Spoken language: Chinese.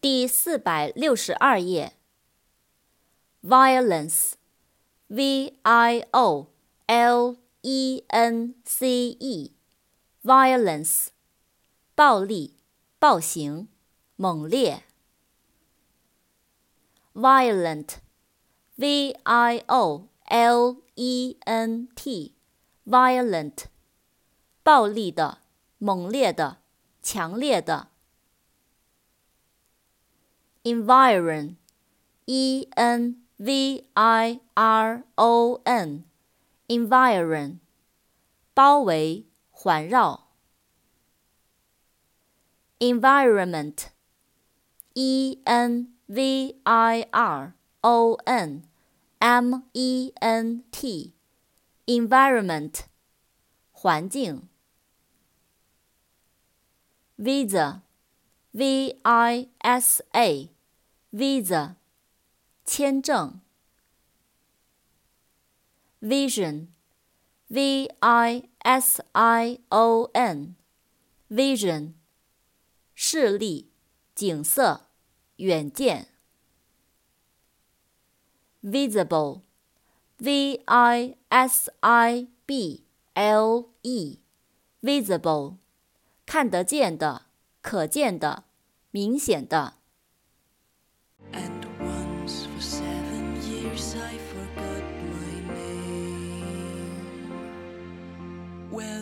第四百六十二页。violence，v i o l e n c e，violence，暴力、暴行、猛烈。violent，v i o l e n t，violent，暴力的、猛烈的、强烈的。environ, e n v i r o n, environ, 包围、环绕。environment, e n v i r o n m e n t, environment, 环境。visa v i s Visa，签证。vision，v i s i o n，vision，视力、景色、远见。visible，v i s i b l e，visible，看得见的。可见的，明显的。I forgot my name. Well,